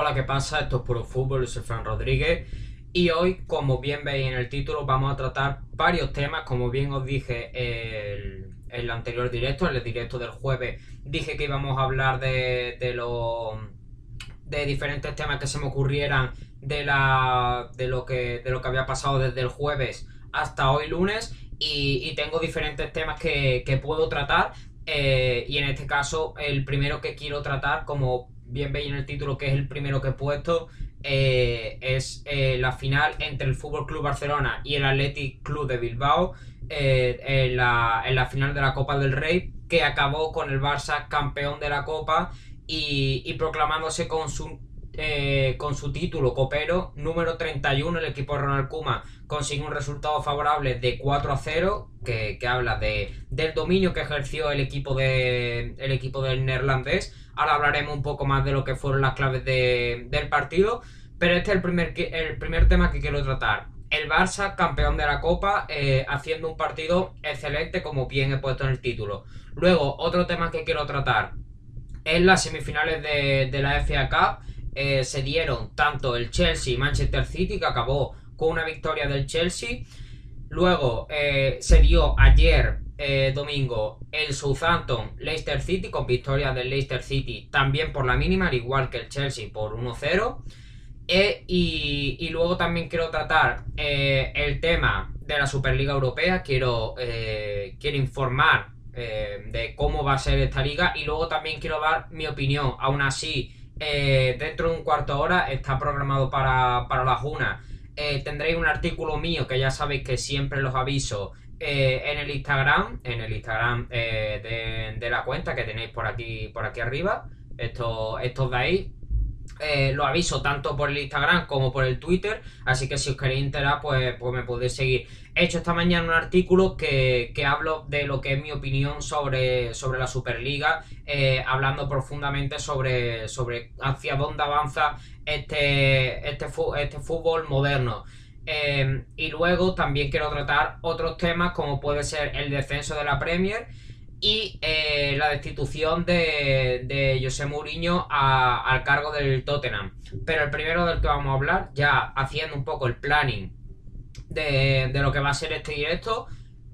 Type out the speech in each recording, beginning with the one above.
Hola, ¿qué pasa? Esto es Puro Fútbol, soy Fran Rodríguez y hoy, como bien veis en el título, vamos a tratar varios temas, como bien os dije en el anterior directo, en el directo del jueves, dije que íbamos a hablar de, los de diferentes temas que se me ocurrieran de la de lo que de lo que había pasado desde el jueves hasta hoy lunes y, tengo diferentes temas que, que puedo tratar eh, y en este caso el primero que quiero tratar como bien veis en el título que es el primero que he puesto eh, es eh, la final entre el Fútbol Club Barcelona y el Athletic Club de Bilbao en la, en, la, final de la Copa del Rey que acabó con el Barça campeón de la Copa y, proclamándose con su, eh, con su título copero número 31 el equipo de Ronald Kuma consigue un resultado favorable de 4 a 0 que, habla de, del dominio que ejerció el equipo, de, el equipo del neerlandés. Ahora hablaremos un poco más de lo que fueron las claves del partido pero este es el primer, el primer tema que quiero tratar. El Barça, campeón de la Copa, eh, haciendo un partido excelente, como bien he puesto en el título. Luego, otro tema que quiero tratar, en las semifinales de, la FA Cup eh, se dieron tanto el Chelsea y Manchester City, que acabó con una victoria del Chelsea. Luego eh, se dio ayer eh, domingo el Southampton Leicester City con victoria del Leicester City también por la mínima, al igual que el Chelsea por 1-0. Y, y, luego también quiero tratar el tema de la Superliga Europea. Quiero, quiero informar de cómo va a ser esta liga y luego también quiero dar mi opinión. Aún así, eh, dentro de un cuarto de hora está programado para, para la Juna. Eh, tendréis un artículo mío que ya sabéis que siempre los aviso en el Instagram, en el Instagram de, la cuenta que tenéis por aquí, por aquí arriba. Estos de ahí, eh, lo aviso tanto por el Instagram como por el Twitter, así que si os queréis enterar, pues, pues me podéis seguir. He hecho esta mañana un artículo que, hablo de lo que es mi opinión sobre, sobre la Superliga, eh, hablando profundamente sobre, sobre hacia dónde avanza este, este, este fútbol moderno. Eh, y luego también quiero tratar otros temas como puede ser el descenso de la Premier y eh, la destitución de, de José Mourinho al cargo del Tottenham. Pero el primero del que vamos a hablar, ya haciendo un poco el planning de, lo que va a ser este directo,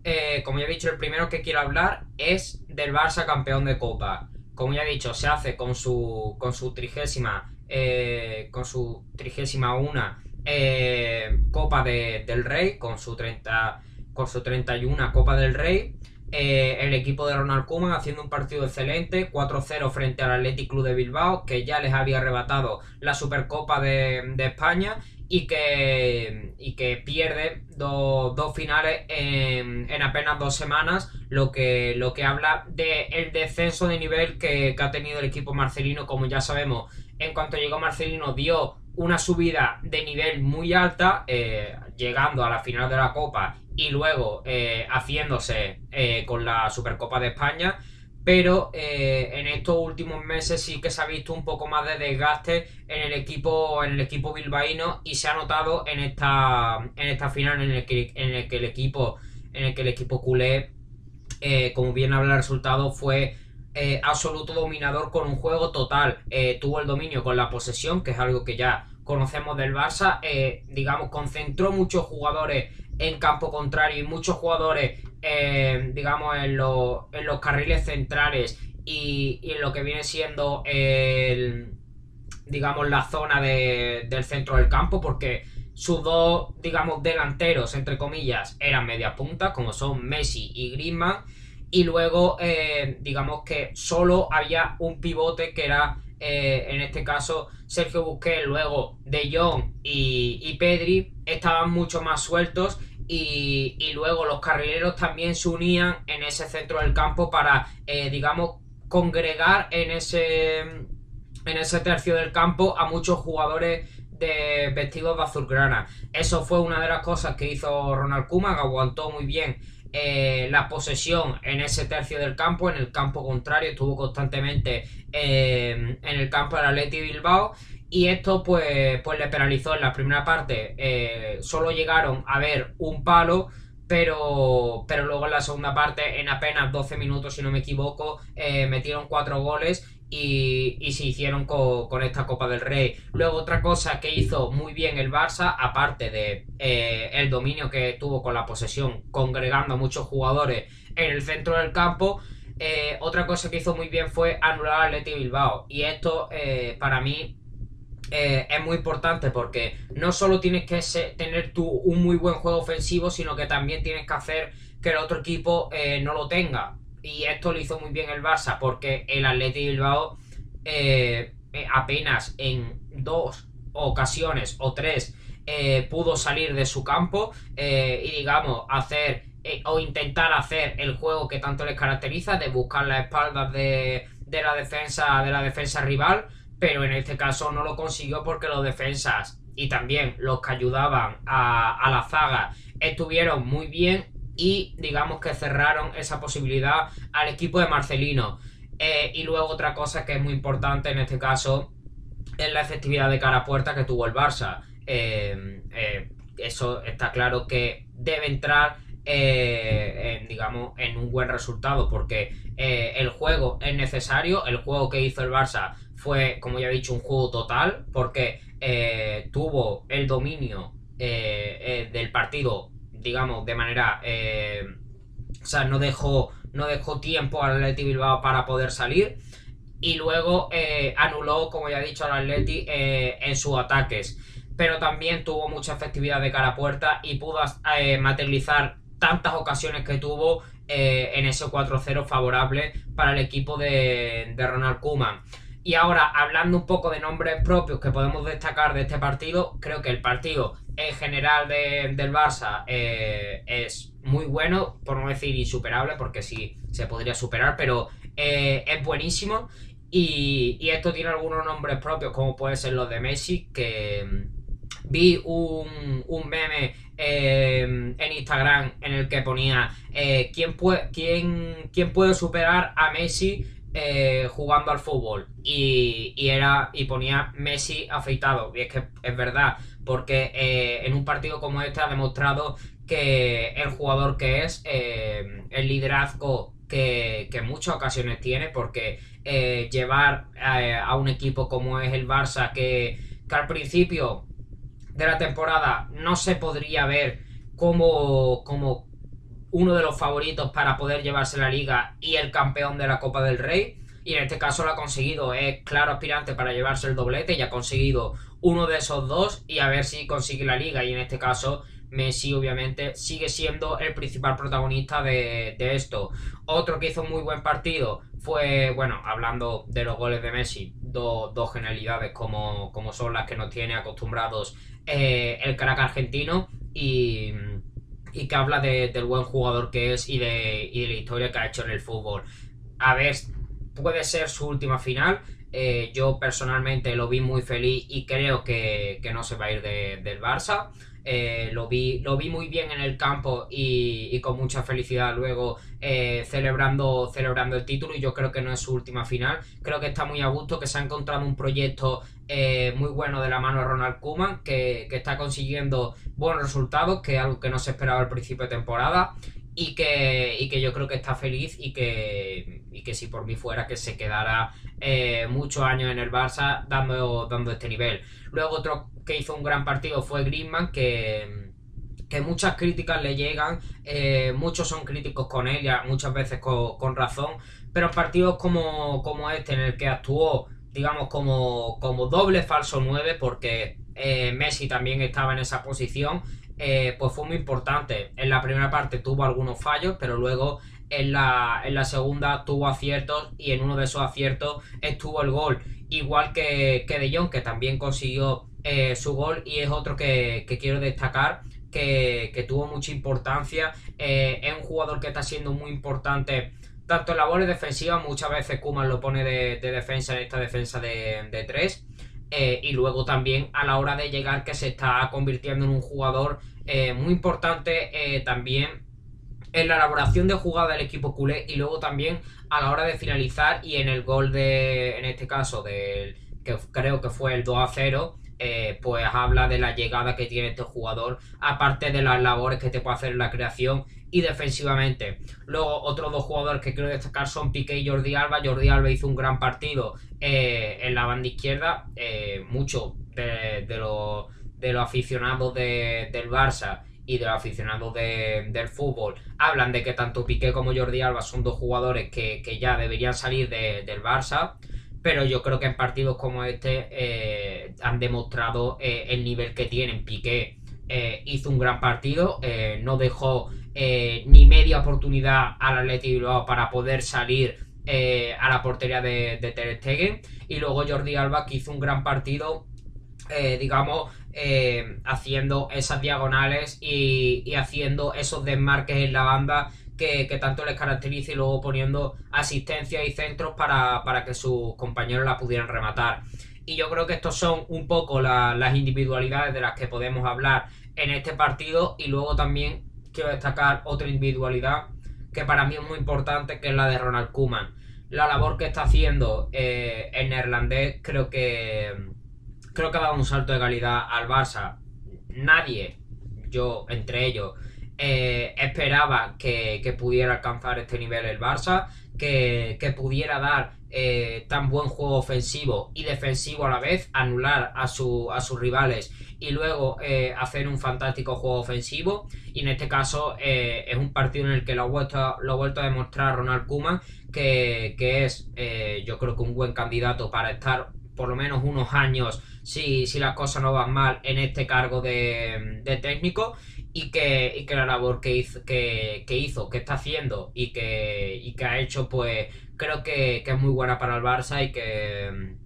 eh, como ya he dicho, el primero que quiero hablar es del Barça campeón de Copa. Como ya he dicho, se hace con su, con su trigésima, eh, con su trigésima una Copa del Rey, con su 30, con su 31 Copa del Rey. Eh, el equipo de Ronald Koeman haciendo un partido excelente, 4-0 frente al Athletic Club de Bilbao, que ya les había arrebatado la Supercopa de, España y que, y que pierde dos finales en, apenas dos semanas, lo que, lo que habla del descenso de nivel que, ha tenido el equipo marcelino. Como ya sabemos, en cuanto llegó Marcelino dio una subida de nivel muy alta, eh, llegando a la final de la Copa y luego eh, haciéndose eh, con la Supercopa de España. Pero en estos últimos meses sí que se ha visto un poco más de desgaste en el equipo, en el equipo bilbaíno y se ha notado en esta, en esta final en el que, en el, que el equipo, en el que el equipo culé, como bien habla el resultado, fue absoluto dominador con un juego total. tuvo el dominio con la posesión, que es algo que ya conocemos del Barça. digamos, concentró muchos jugadores en campo contrario y muchos jugadores, eh, digamos, en, en, los carriles centrales y, en lo que viene siendo el, digamos, la zona del centro del campo, porque sus dos, digamos, delanteros, entre comillas, eran media punta, como son Messi y Griezmann, y luego, eh, digamos que solo había un pivote que era, eh, en este caso, Sergio Busquets, luego De Jong y, y Pedri, estaban mucho más sueltos y, luego los carrileros también se unían en ese centro del campo para, eh, digamos, congregar en ese, en ese tercio del campo a muchos jugadores de vestidos de azulgrana. Eso fue una de las cosas que hizo Ronald Koeman, aguantó muy bien eh, la posesión en ese tercio del campo, en el campo contrario, estuvo constantemente eh, en el campo del Atleti Bilbao y esto pues, pues le penalizó en la primera parte. Eh, solo llegaron a ver un palo, pero, pero luego en la segunda parte, en apenas 12 minutos, si no me equivoco, metieron cuatro goles y, se hicieron con, esta Copa del Rey. Luego otra cosa que hizo muy bien el Barça, aparte de eh, el dominio que tuvo con la posesión, congregando a muchos jugadores en el centro del campo, eh, otra cosa que hizo muy bien fue anular al Atleti Bilbao. Y esto eh, para mí es muy importante porque no solo tienes que tener tú un muy buen juego ofensivo, sino que también tienes que hacer que el otro equipo no lo tenga y esto lo hizo muy bien el Barça porque el Atleti Bilbao eh, eh, apenas en dos ocasiones o tres eh, pudo salir de su campo y digamos hacer o intentar hacer el juego que tanto les caracteriza de buscar las espaldas de, la defensa de la defensa rival pero en este caso no lo consiguió porque los defensas y también los que ayudaban a, a la zaga estuvieron muy bien y digamos que cerraron esa posibilidad al equipo de Marcelino. Eh, y luego otra cosa que es muy importante en este caso es la efectividad de cara a puerta que tuvo el Barça. Eh, eh, eso está claro que debe entrar en, digamos, en un buen resultado porque el juego es necesario. El juego que hizo el Barça fue, como ya he dicho, un juego total porque tuvo el dominio del partido digamos, de manera... Eh, o sea, no dejó, no dejó tiempo al Atleti Bilbao para poder salir. Y luego eh, anuló, como ya he dicho, al Atleti eh, en sus ataques. Pero también tuvo mucha efectividad de cara a puerta y pudo materializar tantas ocasiones que tuvo en ese 4-0 favorable para el equipo de, de Ronald Koeman. Y ahora, hablando un poco de nombres propios que podemos destacar de este partido, creo que el partido en general del Barça eh, es muy bueno, por no decir insuperable, porque sí se podría superar, pero eh, es buenísimo. Y, esto tiene algunos nombres propios, como puede ser los de Messi, que mm, vi un, meme eh, en Instagram en el que ponía ¿quién, puede, quién, quién puede superar a Messi jugando al fútbol y, y, era y ponía Messi afeitado y es que es verdad porque eh, en un partido como este ha demostrado que el jugador que es, eh, el liderazgo que, en muchas ocasiones tiene, porque eh, llevar a un equipo como es el Barça, que, al principio de la temporada no se podría ver como, como uno de los favoritos para poder llevarse la liga y el campeón de la Copa del Rey. Y en este caso lo ha conseguido, es claro aspirante para llevarse el doblete y ha conseguido uno de esos dos y a ver si consigue la liga. Y en este caso, Messi obviamente sigue siendo el principal protagonista de, esto. Otro que hizo muy buen partido fue, bueno, hablando de los goles de Messi, dos genialidades como, como son las que nos tiene acostumbrados eh, el crack argentino y, y que habla del buen jugador que es y de, y de la historia que ha hecho en el fútbol. A ver, puede ser su última final. Eh, yo personalmente lo vi muy feliz y creo que, no se va a ir del Barça. Eh, lo, vi, lo vi muy bien en el campo y, con mucha felicidad luego eh, celebrando, celebrando el título y yo creo que no es su última final. Creo que está muy a gusto, que se ha encontrado un proyecto muy bueno de la mano de Ronald Koeman, que, que, está consiguiendo buenos resultados, que es algo que no se esperaba al principio de temporada y que, y que yo creo que está feliz y que, y que si por mí fuera que se quedara eh, muchos años en el Barça dando, dando este nivel. Luego otro que hizo un gran partido fue Griezmann que, que muchas críticas le llegan, eh, muchos son críticos con él, ya muchas veces con, razón, pero partidos como, como, este en el que actuó digamos como, como doble falso 9 porque eh, Messi también estaba en esa posición eh, pues fue muy importante. En la primera parte tuvo algunos fallos, pero luego en la, en la segunda tuvo aciertos y en uno de esos aciertos estuvo el gol. Igual que, que De Jong, que también consiguió eh, su gol y es otro que, quiero destacar. Que, tuvo mucha importancia. Eh, es un jugador que está siendo muy importante tanto en labores defensivas, muchas veces Kuman lo pone de, defensa en esta defensa de, de. Eh, y luego también a la hora de llegar que se está convirtiendo en un jugador eh, muy importante eh, también en la elaboración de jugada del equipo culé y luego también a la hora de finalizar y en el gol de, en este caso, del que creo que fue el 2 a 0, eh, pues habla de la llegada que tiene este jugador, aparte de las labores que te puede hacer en la creación y defensivamente. Luego, otros dos jugadores que quiero destacar son Piqué y Jordi Alba. Jordi Alba hizo un gran partido eh, en la banda izquierda, eh, mucho de, los aficionados del Barça y de los aficionados del fútbol hablan de que tanto Piqué como Jordi Alba son dos jugadores que, ya deberían salir del Barça pero yo creo que en partidos como este eh, han demostrado eh, el nivel que tienen. Piqué eh, hizo un gran partido, no dejó ni media oportunidad al Atleti Bilbao para poder salir a la portería de, de Ter Stegen y luego Jordi Alba que hizo un gran partido digamos, haciendo esas diagonales y, y, haciendo esos desmarques en la banda que, tanto les caracteriza y luego poniendo asistencia y centros para, que sus compañeros la pudieran rematar. Y yo creo que estos son un poco las individualidades de las que podemos hablar en este partido. Y luego también quiero destacar otra individualidad que para mí es muy importante, que es la de Ronald Koeman. La labor que está haciendo eh, el neerlandés creo que creo que ha dado un salto de calidad al Barça. Nadie, yo entre ellos, eh, esperaba que, pudiera alcanzar este nivel el Barça, que, pudiera dar eh, tan buen juego ofensivo y defensivo a la vez, anular a, su, a sus rivales y luego eh, hacer un fantástico juego ofensivo. Y en este caso es un partido en el que lo ha vuelto, a demostrar Ronald Koeman, que, es yo creo que un buen candidato para estar por lo menos unos años si, si las cosas no van mal en este cargo de técnico y que, que la labor que hizo, que, hizo, que está haciendo y que, que ha hecho, pues creo que, es muy buena para el Barça y que,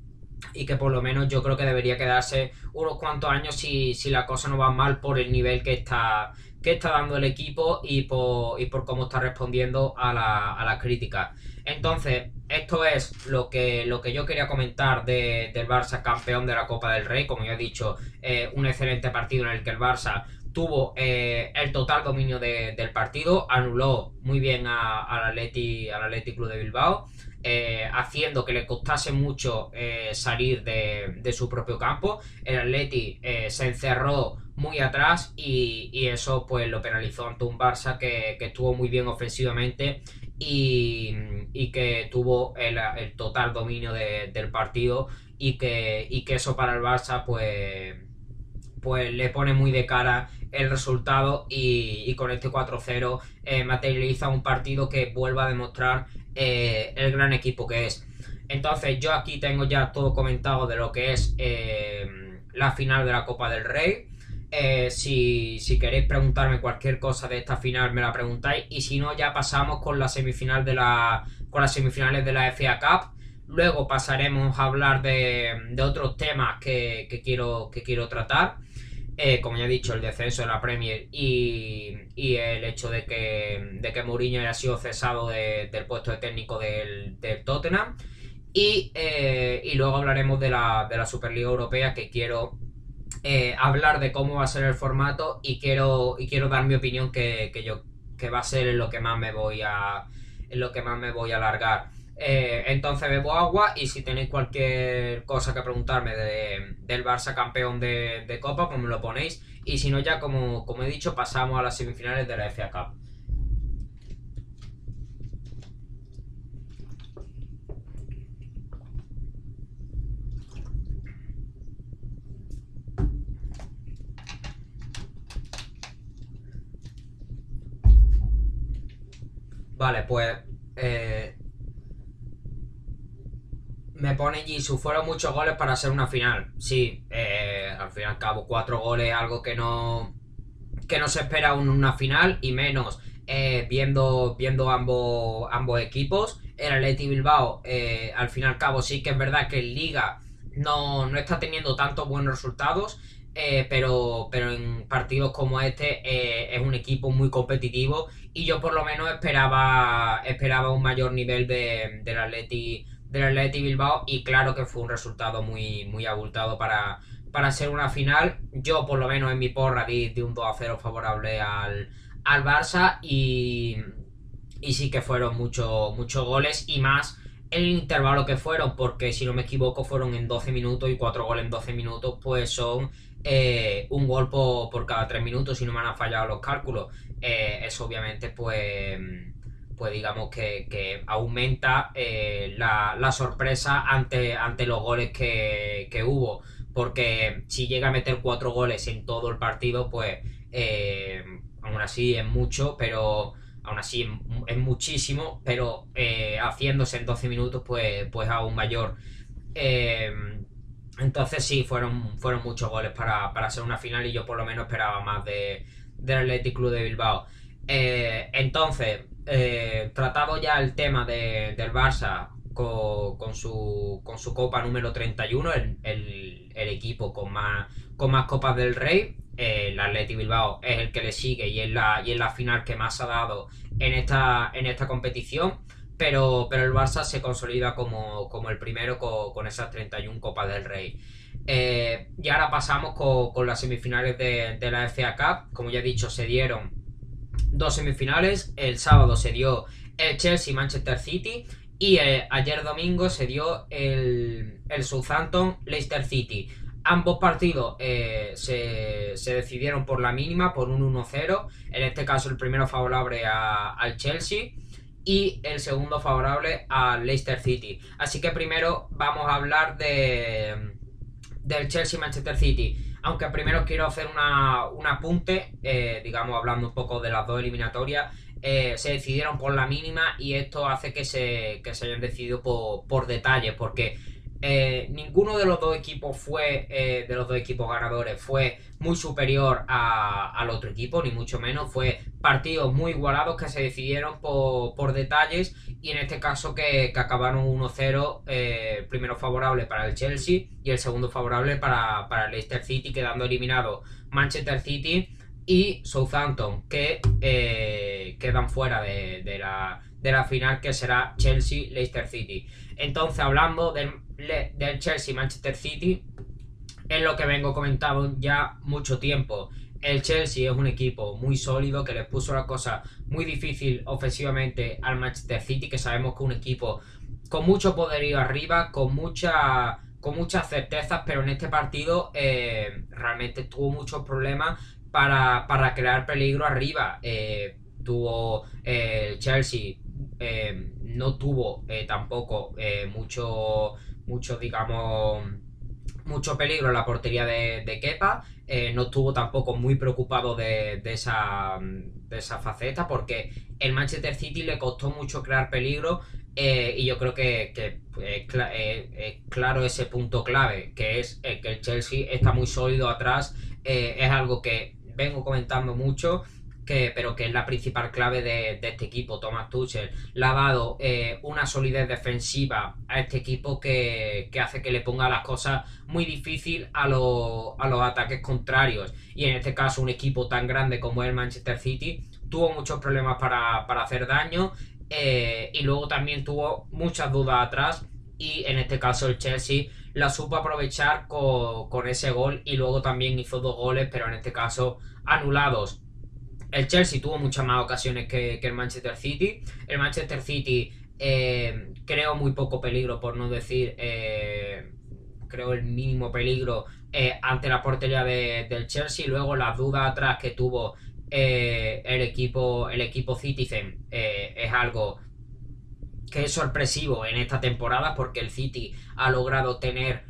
y que por lo menos yo creo que debería quedarse unos cuantos años si, si la cosa no va mal por el nivel que está, que está dando el equipo y por, y por cómo está respondiendo a la, a las críticas. Entonces, esto es lo que, lo que yo quería comentar del Barça campeón de la Copa del Rey. Como ya he dicho, eh, un excelente partido en el que el Barça tuvo eh, el total dominio del partido, anuló muy bien al Atleti, al Atleti Club de Bilbao, eh, haciendo que le costase mucho eh, salir de, su propio campo. El Atleti se encerró muy atrás y, eso pues lo penalizó ante un Barça que, estuvo muy bien ofensivamente y, que tuvo el, total dominio del partido y que, y que eso para el Barça pues pues le pone muy de cara el resultado y, con este 4-0 eh, materializa un partido que vuelva a demostrar eh, el gran equipo que es. Entonces yo aquí tengo ya todo comentado de lo que es eh, la final de la Copa del Rey. si, queréis preguntarme cualquier cosa de esta final me la preguntáis y si no ya pasamos con la semifinal de la con las semifinales de la FA Cup luego pasaremos a hablar de, otros temas que, quiero, que quiero tratar eh, como ya he dicho, el descenso de la Premier y, el hecho de que, de que Mourinho haya sido cesado del puesto de técnico del, Tottenham. Eh, y, luego hablaremos de la, de la Superliga Europea, que quiero eh, hablar de cómo va a ser el formato y quiero, y quiero dar mi opinión que, yo, que va a ser lo que más me voy a, en lo que más me voy a alargar. Eh, entonces bebo agua y si tenéis cualquier cosa que preguntarme del Barça campeón de, Copa, pues me lo ponéis. Y si no, ya como, como he dicho, pasamos a las semifinales de la FA Cup. Vale, pues eh, me pone Jisoo, fueron muchos goles para ser una final. Sí, eh, al fin y al cabo, cuatro goles, algo que no, que no se espera en una final y menos eh, viendo, viendo ambos, ambos equipos. El Atleti Bilbao, eh, al fin y al cabo, sí que es verdad que en Liga no, no está teniendo tantos buenos resultados. pero, pero en partidos como este es un equipo muy competitivo y yo por lo menos esperaba, esperaba un mayor nivel de, del Atleti del Atleti Bilbao y claro que fue un resultado muy, muy abultado para, para ser una final. Yo por lo menos en mi porra di, un 2 a 0 favorable al, Barça y, y sí que fueron muchos muchos goles y más el intervalo que fueron, porque si no me equivoco fueron en 12 minutos y 4 goles en 12 minutos, pues son eh, un gol por, cada 3 minutos, si no me han fallado los cálculos. Eh, eso obviamente pues, pues digamos que, aumenta eh, la, sorpresa ante, ante los goles que, que, hubo. Porque si llega a meter 4 goles en todo el partido, pues aún así es mucho, pero aún así es muchísimo, pero eh, haciéndose en 12 minutos, pues, pues aún mayor. Eh, entonces sí, fueron, fueron muchos goles para, para, ser una final y yo por lo menos esperaba más de, del Athletic Club de Bilbao. Eh, entonces, tratado ya el tema del Barça con, su, con copa número 31, el, el, equipo con más, con copas del Rey, el Atleti Bilbao es el que le sigue y es la, final que más ha dado en esta, competición. Pero, el Barça se consolida como, el primero con, esas 31 Copas del Rey. Eh, y ahora pasamos con, las semifinales de, la FA Cup. Como ya he dicho, se dieron dos semifinales. El sábado se dio el Chelsea-Manchester City. Y eh, ayer domingo se dio el, el Southampton-Leicester City. Ambos partidos eh, se, decidieron por la mínima, por un 1-0. En este caso, el primero favorable al Chelsea y el segundo favorable al Leicester City. Así que primero vamos a hablar de, del Chelsea-Manchester City. Aunque primero quiero hacer un apunte, eh, digamos, hablando un poco de las dos eliminatorias. Eh, se decidieron por la mínima y esto hace que se, que se hayan decidido por, por detalles, porque eh, ninguno de los dos equipos fue, eh, de los dos equipos ganadores, fue muy superior al otro equipo, ni mucho menos. Fue partidos muy igualados que se decidieron por, detalles y en este caso que, acabaron 1-0, eh, primero favorable para el Chelsea y el segundo favorable para, el Leicester City, quedando eliminado Manchester City y Southampton, que quedan fuera de, la, de la final que será Chelsea-Leicester City. Entonces, hablando del del Chelsea-Manchester City es lo que vengo comentando ya mucho tiempo. El Chelsea es un equipo muy sólido que les puso la cosa muy difícil ofensivamente al Manchester City, que sabemos que es un equipo con mucho poderío arriba, con mucha con muchas certezas, pero en este partido eh, realmente tuvo muchos problemas para, crear peligro arriba. Eh, tuvo eh, el Chelsea, no tuvo tampoco mucho mucho, digamos, mucho peligro en la portería de, de Kepa. Eh, no estuvo tampoco muy preocupado de, esa, de esa faceta porque el Manchester City le costó mucho crear peligro eh, y yo creo que, eh, es, claro ese punto clave, que es que el Chelsea está muy sólido atrás. es algo que vengo comentando mucho pero que es la principal clave de, este equipo. Thomas Tuchel le ha dado eh, una solidez defensiva a este equipo que, hace que le ponga las cosas muy difícil a, los ataques contrarios. Y en este caso, un equipo tan grande como el Manchester City tuvo muchos problemas para, hacer daño eh, y luego también tuvo muchas dudas atrás. Y en este caso, el Chelsea la supo aprovechar con, con ese gol y luego también hizo dos goles, pero en este caso anulados el Chelsea tuvo muchas más ocasiones que, el Manchester City. El Manchester City eh, creó muy poco peligro, por no decir, eh, creo el mínimo peligro eh, ante la portería del Chelsea. Luego las dudas atrás que tuvo el equipo el equipo Citizen es algo que es sorpresivo en esta temporada porque el City ha logrado tener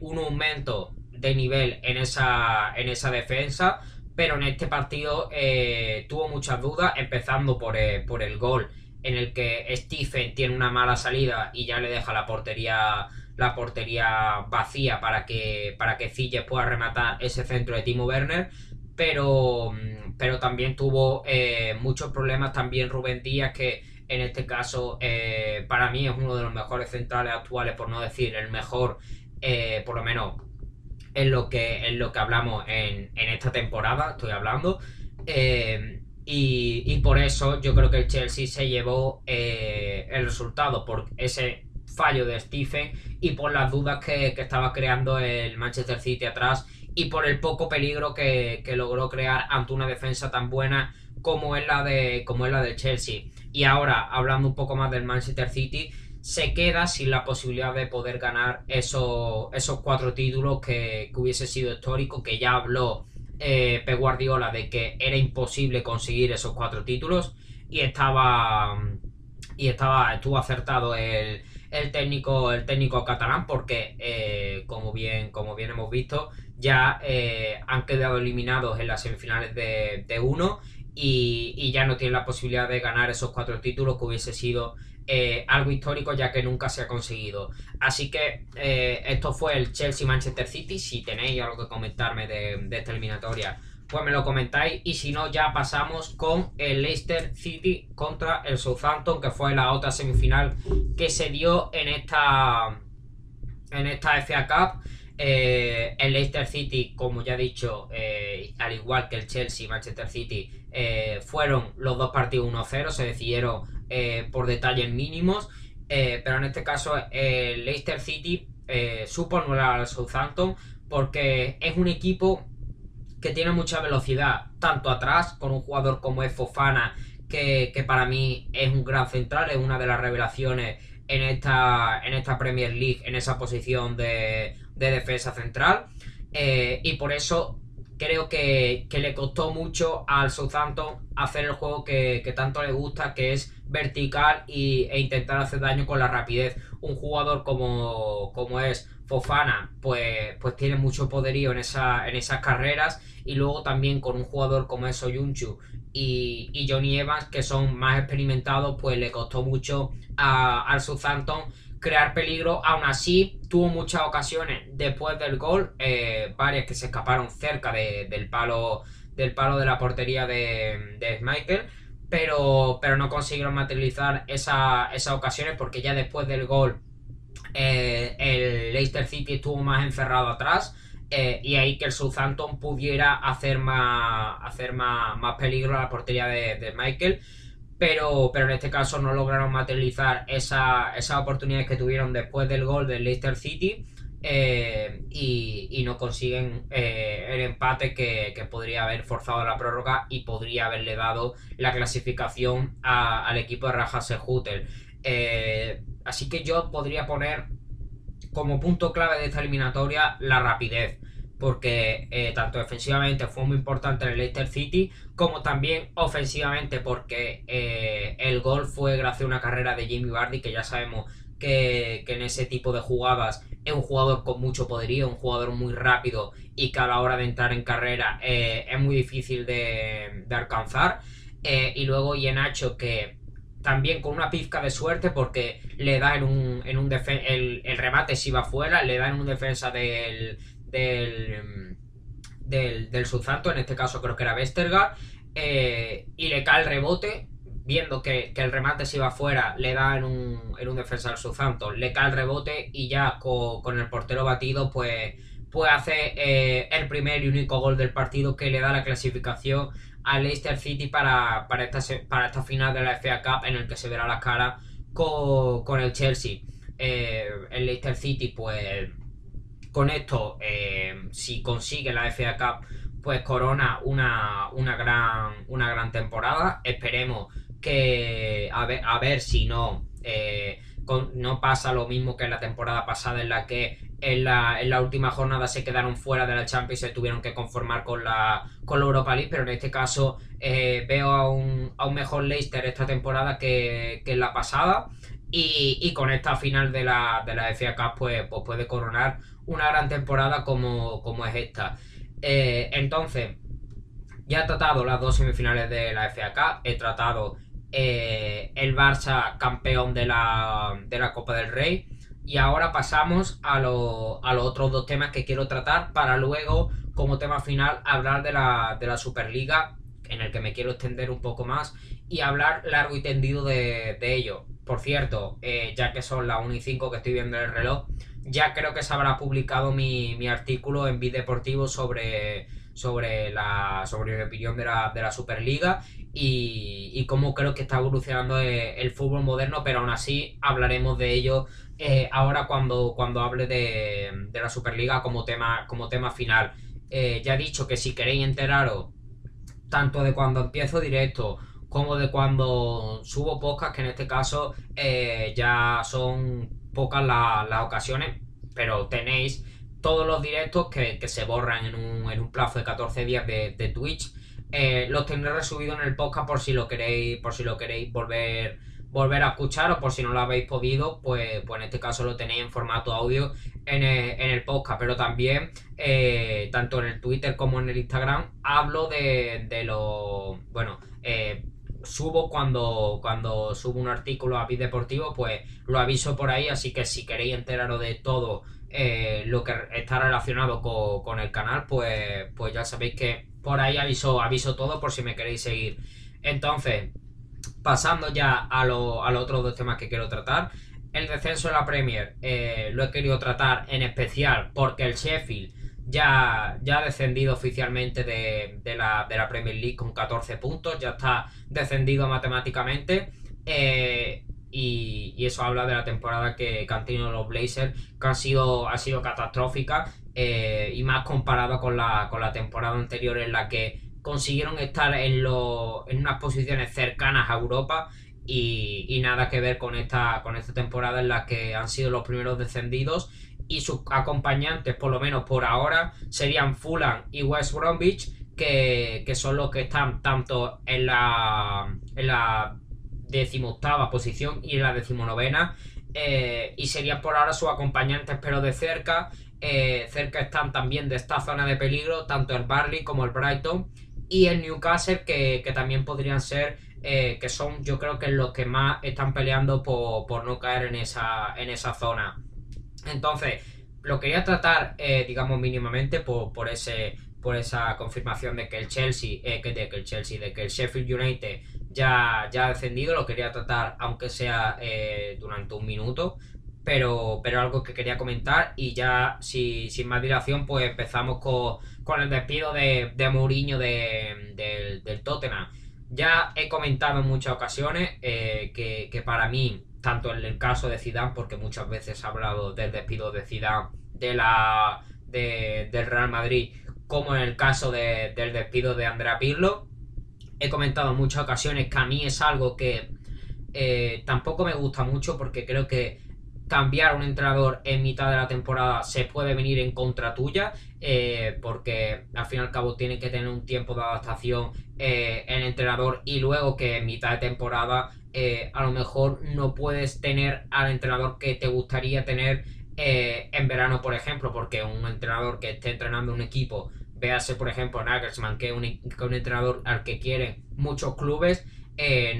un aumento de nivel en esa, en esa defensa pero en este partido eh, tuvo muchas dudas, empezando por, eh, por, el gol en el que Stephen tiene una mala salida y ya le deja la portería la portería vacía para que para que pueda rematar ese centro de Timo Werner. Pero, mm, pero también tuvo eh, muchos problemas también Rubén Díaz que en este caso para mí es uno de los mejores centrales actuales por no decir el mejor por lo menos en lo que, lo que hablamos en, esta temporada, estoy hablando. Eh, y, por eso yo creo que el Chelsea se llevó eh, el resultado por ese fallo de Stephen y por las dudas que, estaba creando el Manchester City atrás y por el poco peligro que, logró crear ante una defensa tan buena como es la de como es la del Chelsea. Y ahora, hablando un poco más del Manchester City, se queda sin la posibilidad de poder ganar esos, esos cuatro títulos que, hubiese sido histórico, que ya habló eh, Pep Guardiola de que era imposible conseguir esos cuatro títulos y estaba y estaba estuvo acertado el, técnico el técnico catalán porque eh, como bien como bien hemos visto ya eh, han quedado eliminados en las semifinales de, de uno y, ya no tienen la posibilidad de ganar esos cuatro títulos que hubiese sido eh, algo histórico ya que nunca se ha conseguido. Así que eh, esto fue el Chelsea-Manchester City. Si tenéis algo que comentarme de, esta eliminatoria, pues me lo comentáis. Y si no, ya pasamos con el Leicester City contra el Southampton, que fue la otra semifinal que se dio en esta, en esta FA Cup. Eh, el Leicester City, como ya he dicho, al igual que el Chelsea Manchester City, fueron los dos partidos 1-0, se decidieron eh, por detalles mínimos. Eh, pero en este caso, el Leicester City eh, supo anular al Southampton porque es un equipo que tiene mucha velocidad, tanto atrás, con un jugador como es Fofana, que, para mí es un gran central, es una de las revelaciones en esta, en esta Premier League, en esa posición de, defensa central. y por eso creo que, le costó mucho al Southampton hacer el juego que, tanto le gusta, que es vertical y, e intentar hacer daño con la rapidez. Un jugador como, como es Fofana, pues, pues tiene mucho poderío en, esa, en esas carreras. Y luego también con un jugador como es Soyunchu y, y Johnny Evans, que son más experimentados, pues le costó mucho al Southampton crear peligro. Aún así, tuvo muchas ocasiones después del gol, eh, varias que se escaparon cerca del, palo, del palo de la portería de, de Michael. Pero, pero no consiguieron materializar esas ocasiones porque ya después del gol eh, el Leicester City estuvo más encerrado atrás eh, y ahí que el Southampton pudiera hacer más, hacer más, más peligro a la portería de, de Michael pero, pero en este caso no lograron materializar esas oportunidades que tuvieron después del gol del Leicester City eh, y, no consiguen eh, el empate que, podría haber forzado la prórroga y podría haberle dado la clasificación al equipo de Raja Sejutel. Eh, así que yo podría poner como punto clave de esta eliminatoria la rapidez porque tanto defensivamente fue muy importante en el Leicester City, como también ofensivamente, porque el gol fue gracias a una carrera de Jamie Vardy, que ya sabemos que, en ese tipo de jugadas es un jugador con mucho poderío, un jugador muy rápido y que a la hora de entrar en carrera eh, es muy difícil de, alcanzar. y luego Yenacho, que también con una pizca de suerte porque le da en un, en un el, el remate si va fuera, le da en un defensa del, del, del, del en este caso creo que era Westergaard, eh, y le cae el rebote, viendo que, el remate se iba fuera, le da en un, en un defensa Southampton, le cae el rebote y ya con, el portero batido, pues, pues hace eh, el primer y único gol del partido que le da la clasificación al Leicester City para, para, esta, para esta final de la FA Cup en el que se verá la cara con, el Chelsea. Eh, el Leicester City, pues con esto, eh, si consigue la FA Cup, pues corona una, una, gran, una gran temporada. Esperemos que a ver, a ver si no, eh, no pasa lo mismo que en la temporada pasada en la que en la, en la, última jornada se quedaron fuera de la Champions y se tuvieron que conformar con la, con la Europa League, pero en este caso eh, veo a un, a un, mejor Leicester esta temporada que, que en la pasada y, y, con esta final de la, de la FA Cup pues, pues puede coronar una gran temporada como, es esta. Eh, entonces, ya he tratado las dos semifinales de la FA he tratado eh, el Barça campeón de la, de la Copa del Rey y ahora pasamos a, los otros dos temas que quiero tratar para luego, como tema final, hablar de la, de la Superliga, en el que me quiero extender un poco más y hablar largo y tendido de, ello. Por cierto, eh, ya que son las 1 y 5 que estoy viendo el reloj, ya creo que se habrá publicado mi, artículo en Bideportivo sobre, sobre, la, sobre mi opinión de la, de la Superliga y, cómo creo que está evolucionando eh, el, fútbol moderno, pero aún así hablaremos de ello eh, ahora cuando, cuando hable de, la Superliga como tema, como tema final. Eh, ya he dicho que si queréis enteraros tanto de cuando empiezo directo como de cuando subo podcast, que en este caso ya son pocas las ocasiones, pero tenéis todos los directos que, se borran en un, en un, plazo de 14 días de, Twitch. Eh, los tendré resubidos en el podcast por si lo queréis, por si lo queréis volver volver a escuchar o por si no lo habéis podido, pues, pues en este caso lo tenéis en formato audio en el, podcast, pero también eh, tanto en el Twitter como en el Instagram hablo de, de lo, bueno, eh, subo cuando, cuando subo un artículo a Bit Deportivo, pues lo aviso por ahí, así que si queréis enteraros de todo lo que está relacionado con, el canal, pues, pues ya sabéis que por ahí aviso, aviso todo por si me queréis seguir. Entonces, pasando ya a, lo, a los otros dos temas que quiero tratar. El descenso de la Premier eh, lo he querido tratar en especial porque el Sheffield ya, ha descendido oficialmente de, la, Premier League con 14 puntos, ya está descendido matemáticamente. Eh, y, eso habla de la temporada que, han tenido los Blazers, que sido, ha sido catastrófica eh, y más comparado con la, con la temporada anterior en la que consiguieron estar en, en unas posiciones cercanas a Europa y, nada que ver con esta, con esta temporada en la que han sido los primeros descendidos y sus acompañantes, por lo menos por ahora, serían Fulham y West Bromwich, que, son los que están tanto en la, en la decimoctava posición y en la decimonovena. Eh, y serían por ahora sus acompañantes, pero de cerca. Eh, cerca están también de esta zona de peligro, tanto el Barley como el Brighton y el Newcastle, que, también podrían ser, eh, que son yo creo que los que más están peleando por, no caer en esa, en esa zona. Entonces, lo quería tratar, eh, digamos, mínimamente por, por, ese, por esa confirmación de que el Chelsea, que, de que el Chelsea, de que el Sheffield United ya, ya ha descendido, lo quería tratar aunque sea durante un minuto, pero, pero algo que quería comentar y ya sin más dilación pues empezamos con, con el despido de, de Mourinho del, Tottenham. Ya he comentado en muchas ocasiones eh, que, para mí, tanto en el caso de Zidane, porque muchas veces he hablado del despido de Zidane de la, del Real Madrid, como en el caso del despido de Andrea Pirlo, he comentado en muchas ocasiones que a mí es algo que eh, tampoco me gusta mucho porque creo que cambiar un entrenador en mitad de la temporada se puede venir en contra tuya, eh, porque al fin y al cabo tiene que tener un tiempo de adaptación eh, el entrenador y luego que en mitad de temporada eh, a lo mejor no puedes tener al entrenador que te gustaría tener en verano, por ejemplo, porque un entrenador que esté entrenando un equipo, véase por ejemplo Nagelsmann, que es un, un entrenador al que quieren muchos clubes,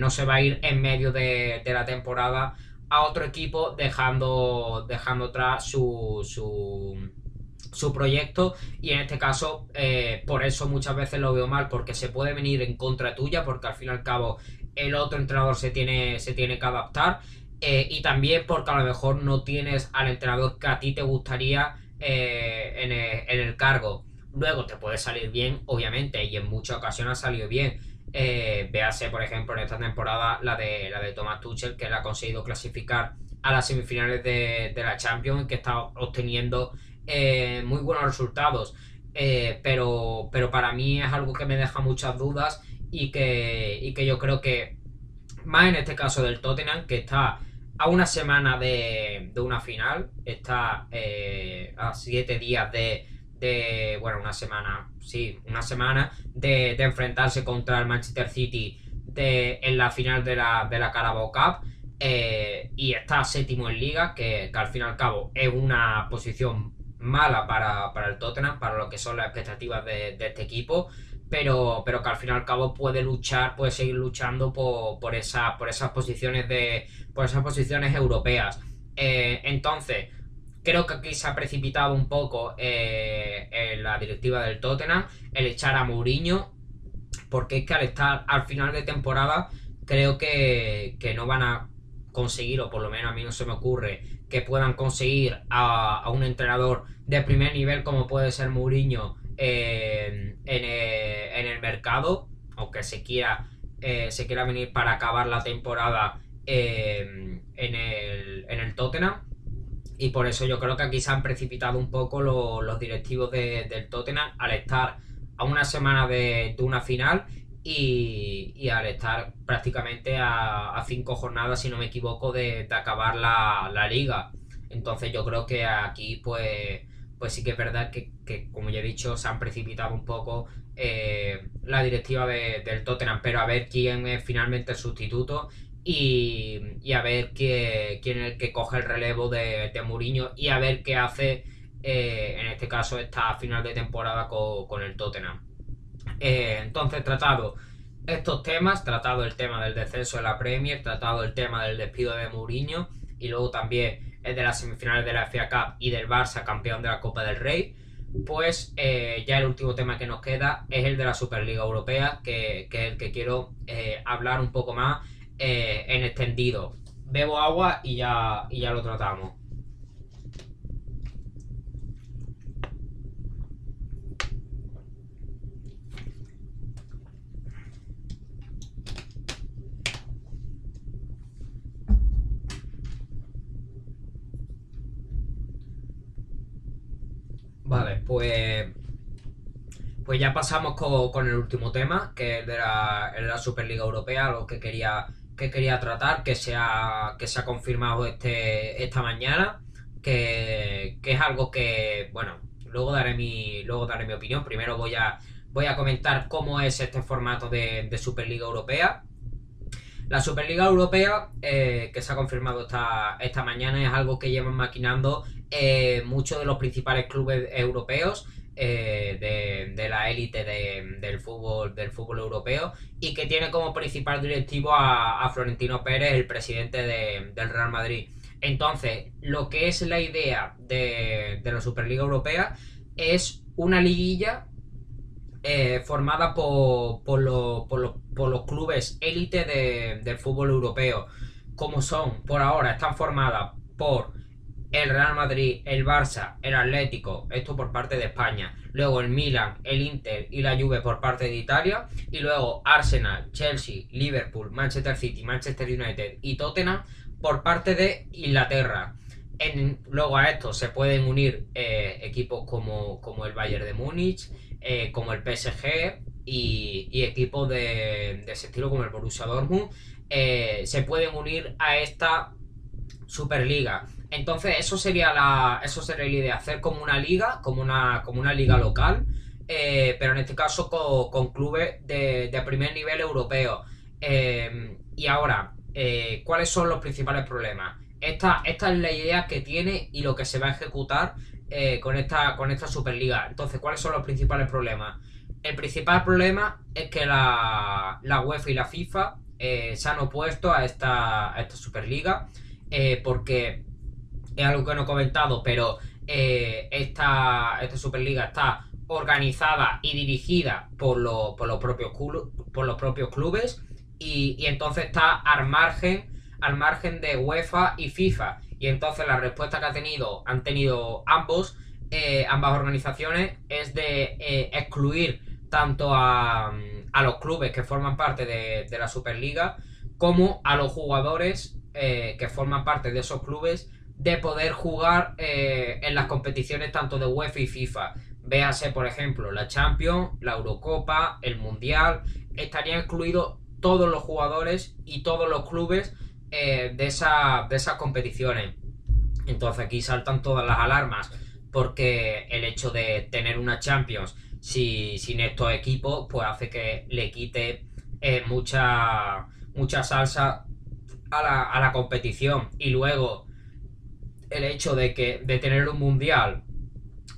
no se va a ir en medio de la temporada a otro equipo dejando, dejando atrás su, su, proyecto. Y en este caso eh, por eso muchas veces lo veo mal porque se puede venir en contra tuya porque al fin y al cabo el otro entrenador se tiene, se tiene que adaptar. Eh, y también porque a lo mejor no tienes al entrenador que a ti te gustaría eh, en, en el cargo. Luego te puede salir bien obviamente y en muchas ocasiones ha salido bien eh, véase, por ejemplo, en esta temporada la de, la de Thomas Tuchel, que ha conseguido clasificar a las semifinales de, la Champions, que está obteniendo eh, muy buenos resultados. Eh, pero, pero para mí es algo que me deja muchas dudas y que, que yo creo que, más en este caso del Tottenham, que está a una semana de, de una final, está a siete días de, de, bueno, una semana, sí, una semana de, enfrentarse contra el Manchester City de, en la final de la, de la Carabao Cup eh, y está séptimo en liga, que, al fin y al cabo es una posición mala para, el Tottenham, para lo que son las expectativas de, este equipo, pero, pero que al fin y al cabo puede luchar, puede seguir luchando por, por, por esas posiciones de. por esas posiciones europeas. Eh, entonces, Creo que aquí se ha precipitado un poco eh, en la directiva del Tottenham el echar a Mourinho, porque es que al estar al final de temporada creo que, no van a conseguir, o por lo menos a mí no se me ocurre, que puedan conseguir a, un entrenador de primer nivel como puede ser Mourinho eh, eh, en, el mercado, aunque se quiera, se quiera venir para acabar la temporada en, el, en el Tottenham. Y por eso yo creo que aquí se han precipitado un poco los directivos del Tottenham al estar a una semana de, una final y, al estar prácticamente a, cinco jornadas, si no me equivoco, de, acabar la, liga. Entonces yo creo que aquí pues, pues sí que es verdad que, como ya he dicho, se han precipitado un poco eh, la directiva del Tottenham, pero a ver quién es finalmente el sustituto y, a ver quién, es el que coge el relevo de, de Mourinho y a ver qué hace eh, en este caso esta final de temporada con, el Tottenham. Eh, entonces, tratado estos temas, tratado el tema del descenso de la Premier, tratado el tema del despido de Mourinho y luego también el de las semifinales de la FA Cup y del Barça campeón de la Copa del Rey, pues eh, ya el último tema que nos queda es el de la Superliga Europea, que, es el que quiero hablar un poco más en extendido. Bebo agua y ya, y ya lo tratamos. Vale, pues. Pues ya pasamos con, el último tema, que es de la, Superliga Europea, lo que quería, que quería tratar, que se ha, que se ha confirmado este, esta mañana, que, es algo que, bueno, luego daré mi, luego daré mi opinión. Primero voy a, voy a comentar cómo es este formato de, Superliga Europea. La Superliga Europea, eh, que se ha confirmado esta, esta mañana, es algo que llevan maquinando eh, muchos de los principales clubes europeos eh, de, la élite del, fútbol, del fútbol europeo y que tiene como principal directivo a, Florentino Pérez, el presidente del Real Madrid. Entonces, lo que es la idea de, la Superliga Europea es una liguilla eh, formada por, por, los clubes élite del fútbol europeo, como son, por ahora, están formadas por el Real Madrid, el Barça, el Atlético, esto por parte de España, luego el Milan, el Inter y la Juve por parte de Italia, y luego Arsenal, Chelsea, Liverpool, Manchester City, Manchester United y Tottenham por parte de Inglaterra. Luego a esto se pueden unir eh, equipos como, como, el Bayern de Múnich, eh, como el PSG y, equipos de, ese estilo como el Borussia Dortmund. Eh, se pueden unir a esta Superliga. Entonces, eso sería la, eso sería la idea, hacer como una liga, como una, como una liga local, eh, pero en este caso con, clubes de, primer nivel europeo. Eh, y ahora, eh, ¿cuáles son los principales problemas? Esta, esta es la idea que tiene y lo que se va a ejecutar con, esta, con esta Superliga. Entonces, ¿cuáles son los principales problemas? El principal problema es que la, la UEFA y la FIFA se han opuesto a esta, a esta Superliga porque es algo que no he comentado, pero eh, esta, Superliga está organizada y dirigida por, los, propios por los propios clubes y, entonces está al margen, al margen de UEFA y FIFA. Y entonces la respuesta que ha tenido, han tenido ambos, eh, ambas organizaciones, es de eh, excluir tanto a, los clubes que forman parte de la Superliga como a los jugadores que forman parte de esos clubes de poder jugar eh, en las competiciones tanto de UEFA y FIFA. Véase, por ejemplo, la Champions, la Eurocopa, el Mundial. Estarían incluidos todos los jugadores y todos los clubes eh, de, esa, de esas competiciones. Entonces aquí saltan todas las alarmas porque el hecho de tener una Champions sin estos equipos pues hace que le quite eh, mucha, mucha salsa a la, a la competición. Y luego el hecho de que de tener un mundial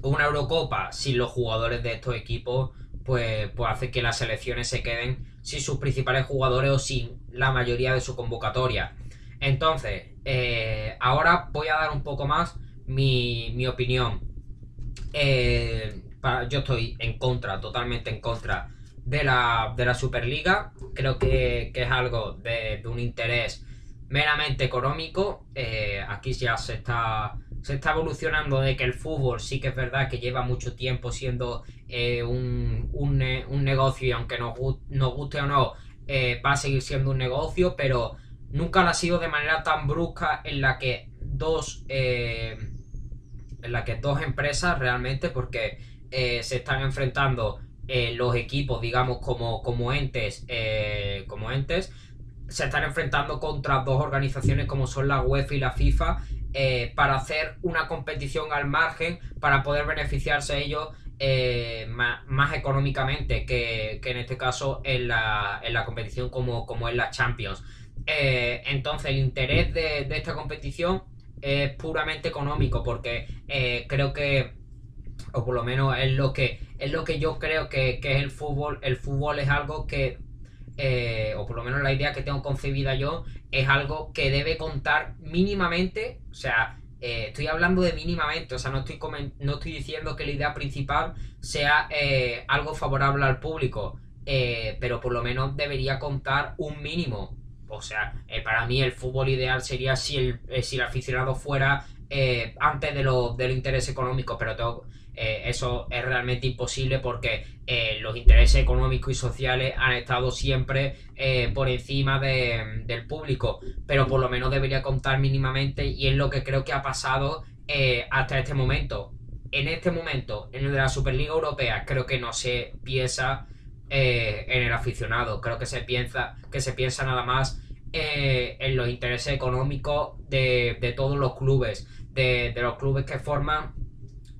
o una Eurocopa sin los jugadores de estos equipos, pues, pues hace que las selecciones se queden sin sus principales jugadores o sin la mayoría de su convocatoria. Entonces, eh, ahora voy a dar un poco más mi, opinión. Eh, yo estoy en contra, totalmente en contra de la, de la Superliga. Creo que, es algo de, de un interés meramente económico. Eh, aquí ya se está, se está evolucionando de que el fútbol sí que es verdad que lleva mucho tiempo siendo eh, un, un, negocio y aunque nos, guste o no, eh, va a seguir siendo un negocio, pero nunca lo ha sido de manera tan brusca en la que dos, en la que dos empresas realmente, porque se están enfrentando los equipos, digamos, como, como entes, como entes, se están enfrentando contra dos organizaciones como son la UEFA y la FIFA eh, para hacer una competición al margen para poder beneficiarse ellos más, económicamente que, en este caso en la, en la competición como, como es la Champions. entonces el interés de, de, esta competición es puramente económico porque creo que o por lo menos es lo que es lo que yo creo que, es el fútbol. El fútbol es algo que, eh, o por lo menos la idea que tengo concebida yo, es algo que debe contar mínimamente, o sea, eh, estoy hablando de mínimamente, o sea, no estoy, no estoy diciendo que la idea principal sea eh, algo favorable al público, pero por lo menos debería contar un mínimo. O sea, para mí el fútbol ideal sería si el, si el aficionado fuera antes de, lo, del interés económico, pero tengo, eh, eso es realmente imposible porque eh, los intereses económicos y sociales han estado siempre eh, por encima del público, pero por lo menos debería contar mínimamente y es lo que creo que ha pasado hasta este momento. En este momento, en el de la Superliga Europea, creo que no se piensa en el aficionado, creo que se piensa, que se piensa nada más en los intereses económicos de, todos los clubes, de los clubes que forman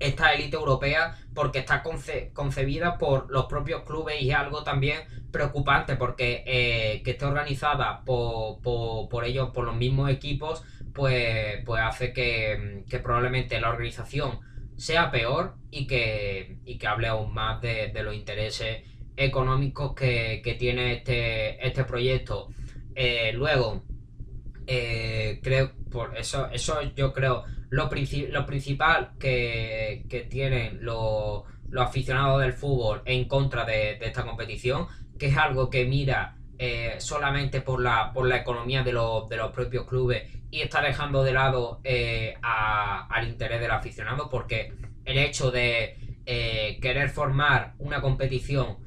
esta élite europea porque está concebida por los propios clubes y es algo también preocupante porque eh, que esté organizada por, ellos, por los mismos equipos, pues, pues hace que, probablemente la organización sea peor y que, que hable aún más de, los intereses económicos que, tiene este, este proyecto. Eh, luego, eh, creo, por eso, eso yo creo lo, principal que, tienen los, aficionados del fútbol en contra de, esta competición, que es algo que mira eh, solamente por la, por la economía de, los, propios clubes y está dejando de lado eh, al interés del aficionado, porque el hecho de eh, querer formar una competición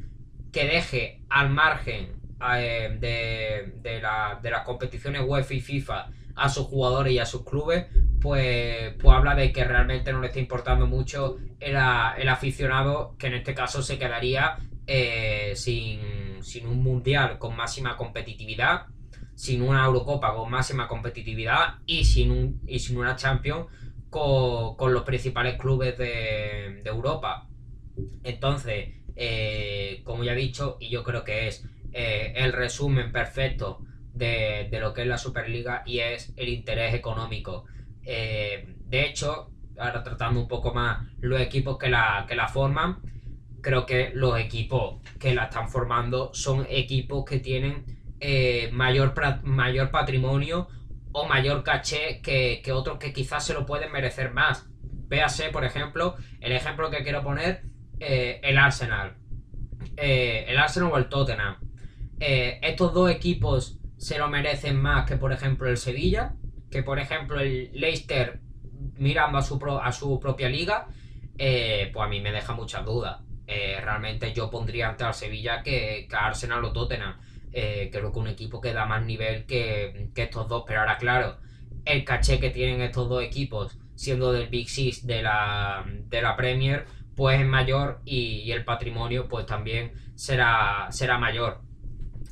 que deje al margen de, de, de las competiciones UEFA y FIFA a sus jugadores y a sus clubes, pues, pues habla de que realmente no le está importando mucho el, aficionado, que en este caso se quedaría eh, sin, un mundial con máxima competitividad, sin una Eurocopa con máxima competitividad y sin, un, y sin una Champions con, los principales clubes de, Europa. Entonces, eh, como ya he dicho, y yo creo que es eh, el resumen perfecto de, lo que es la Superliga y es el interés económico. Eh, de hecho, ahora tratando un poco más los equipos que la, que la forman, creo que los equipos que la están formando son equipos que tienen eh, mayor, mayor patrimonio o mayor caché que, otros que quizás se lo pueden merecer más. Véase, por ejemplo, el ejemplo que quiero poner, eh, el Arsenal. el Arsenal o el Tottenham. estos dos equipos se lo merecen más que, por ejemplo, el Sevilla, que, por ejemplo, el Leicester mirando a su, a su propia liga, eh, pues a mí me deja muchas dudas. Eh, realmente yo pondría ante al Sevilla que, que Arsenal o Tottenham. Eh, creo que un equipo que da más nivel que, estos dos, pero ahora claro, el caché que tienen estos dos equipos, siendo del Big Six de la, de la Premier, pues es mayor y, y, el patrimonio pues también será, será mayor.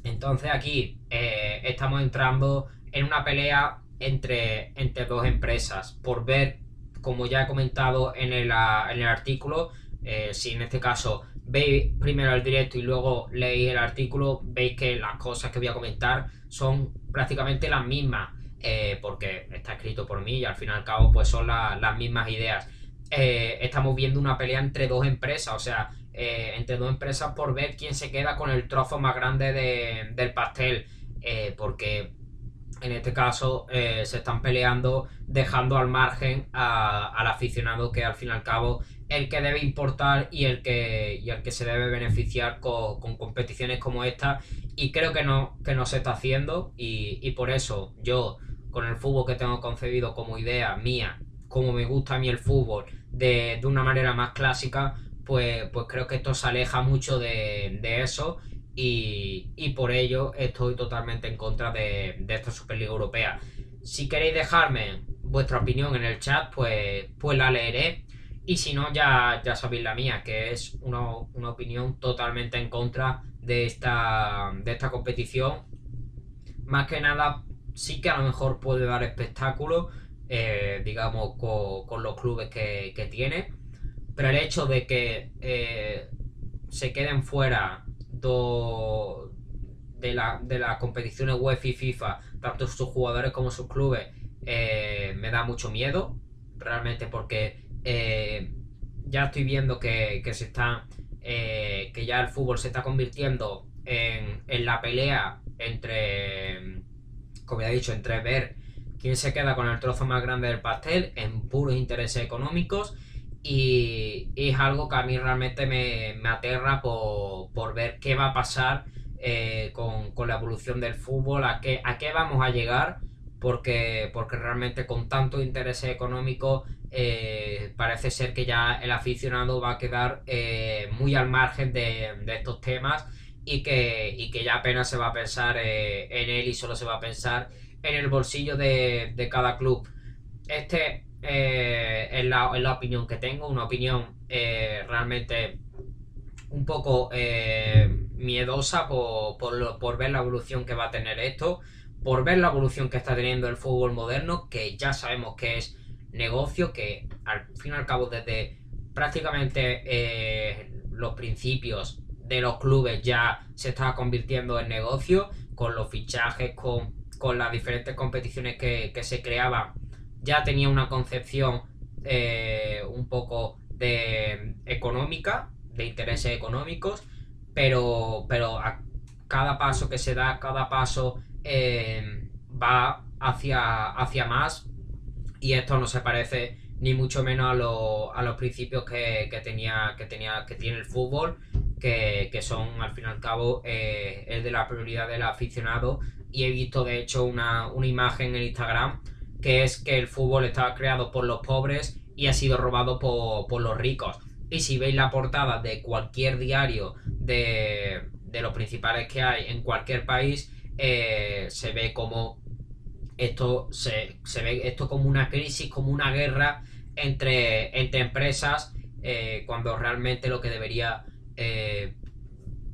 Entonces aquí estamos entrando en una pelea entre, entre dos empresas por ver, como ya he comentado en el, en el artículo, eh, si en este caso veis primero el directo y luego leéis el artículo, veis que las cosas que voy a comentar son prácticamente las mismas, eh, porque está escrito por mí y al fin y al cabo pues son las mismas ideas. estamos viendo una pelea entre dos empresas, o sea, eh, entre dos empresas por ver quién se queda con el trozo más grande del pastel. Eh, porque en este caso eh, se están peleando dejando al margen al aficionado que al fin y al cabo el que debe importar y el que, y el que se debe beneficiar con, competiciones como esta. Y creo que no, que no se está haciendo. Y, y, por eso yo con el fútbol que tengo concebido como idea mía como me gusta a mí el fútbol de, de una manera más clásica pues, pues creo que esto se aleja mucho de, eso y, por ello estoy totalmente en contra de, esta Superliga Europea. Si queréis dejarme vuestra opinión en el chat, pues, pues la leeré. Y si no, ya, ya sabéis la mía, que es una, opinión totalmente en contra de esta, de esta competición. Más que nada, sí que a lo mejor puede dar espectáculo, eh, digamos, con, los clubes que, que, tiene. Pero el hecho de que eh, se queden fuera de, la, de las competiciones UEFA y FIFA, tanto sus jugadores como sus clubes, eh, me da mucho miedo. Realmente porque eh, ya estoy viendo que, se está. Eh, que ya el fútbol se está convirtiendo en, la pelea entre. Como ya he dicho, entre ver quién se queda con el trozo más grande del pastel en puros intereses económicos. Y, es algo que a mí realmente me, aterra por, ver qué va a pasar eh, con, la evolución del fútbol, a qué, a qué vamos a llegar, porque, porque realmente con tanto interés económico eh, parece ser que ya el aficionado va a quedar eh, muy al margen de, estos temas y que, que, ya apenas se va a pensar en él y solo se va a pensar en el bolsillo de, cada club. Este es la, opinión que tengo, una opinión realmente un poco miedosa por, por ver la evolución que va a tener esto, por ver la evolución que está teniendo el fútbol moderno, que ya sabemos que es negocio que al fin y al cabo desde prácticamente eh, los principios de los clubes ya se estaba convirtiendo en negocio con los fichajes, con, las diferentes competiciones que, se creaban ya tenía una concepción eh, un poco de económica, de intereses económicos, pero, pero a cada paso que se da, cada paso eh, va hacia, hacia más y esto no se parece ni mucho menos a, a los principios que, tenía, que, tenía, que tiene el fútbol, que, son al fin y al cabo eh, el de la prioridad del aficionado. Y he visto de hecho una, imagen en Instagram que es que el fútbol estaba creado por los pobres y ha sido robado por, los ricos. Y si veis la portada de cualquier diario de, los principales que hay en cualquier país, eh, se ve como esto se, ve esto como una crisis, como una guerra entre, entre empresas, eh, cuando realmente lo que debería eh,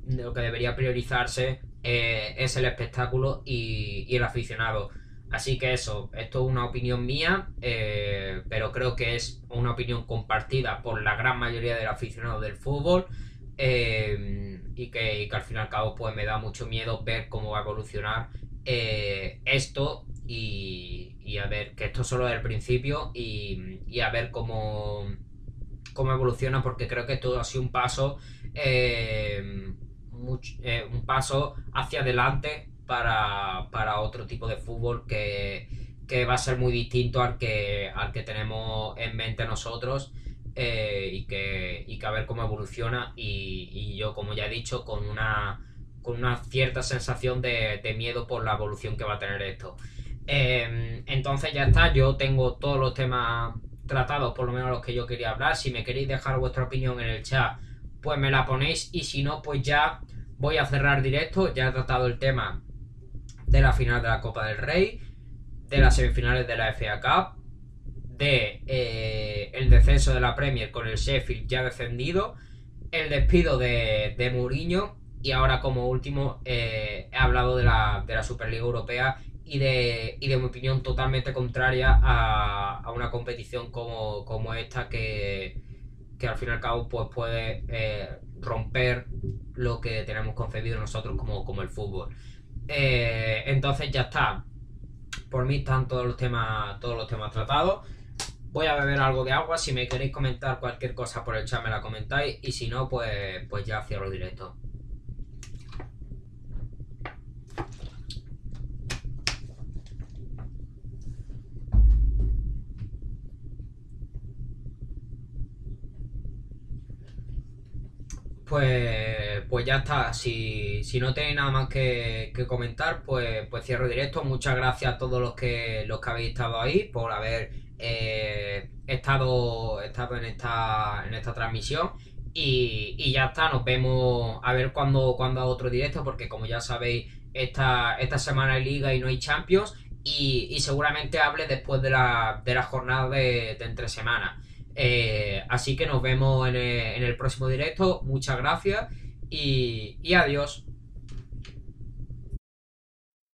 lo que debería priorizarse es el espectáculo y, el aficionado. Así que eso, esto es una opinión mía, pero creo que es una opinión compartida por la gran mayoría del aficionado del fútbol. y, que, y, que, al fin y al cabo pues me da mucho miedo ver cómo va a evolucionar esto y, a ver, que esto solo es el principio y, a ver cómo, cómo evoluciona, porque creo que todo ha sido un paso, eh, eh, un paso hacia adelante para, otro tipo de fútbol que, va a ser muy distinto al que, al que tenemos en mente nosotros. Eh, y, que, y que a ver cómo evoluciona y, yo como ya he dicho con una con una cierta sensación de, de miedo por la evolución que va a tener esto. Em, entonces ya está, yo tengo todos los temas tratados, por lo menos los que yo quería hablar. Si me queréis dejar vuestra opinión en el chat, pues me la ponéis. Y si no, pues ya voy a cerrar directo. Ya he tratado el tema de la final de la Copa del Rey, de las semifinales de la FA Cup, de eh, el descenso de la Premier con el Sheffield ya descendido, el despido de, de Mourinho y ahora como último eh, he hablado de la, de la Superliga Europea y de, y de mi opinión totalmente contraria a, a una competición como, como esta que, que, al fin y al cabo pues puede eh, romper lo que tenemos concebido nosotros como, como el fútbol. Eh, entonces ya está. Por mí están todos los temas, todos los temas tratados. Voy a beber algo de agua. Si me queréis comentar cualquier cosa por el chat me la comentáis. Y si no, pues, pues ya cierro directo. Pues, pues ya está. Si, no tenéis nada más que, comentar, pues, pues cierro directo. Muchas gracias a todos los que, los que habéis estado ahí por haber eh, estado, estado en, esta, en esta transmisión. Y, ya está, nos vemos a ver cuándo cuando otro directo, porque como ya sabéis, esta, esta semana hay liga y no hay Champions. Y, seguramente hable después de la, de la jornada de, de entre semanas. Eh, así que nos vemos en el, próximo directo. Muchas gracias y adiós.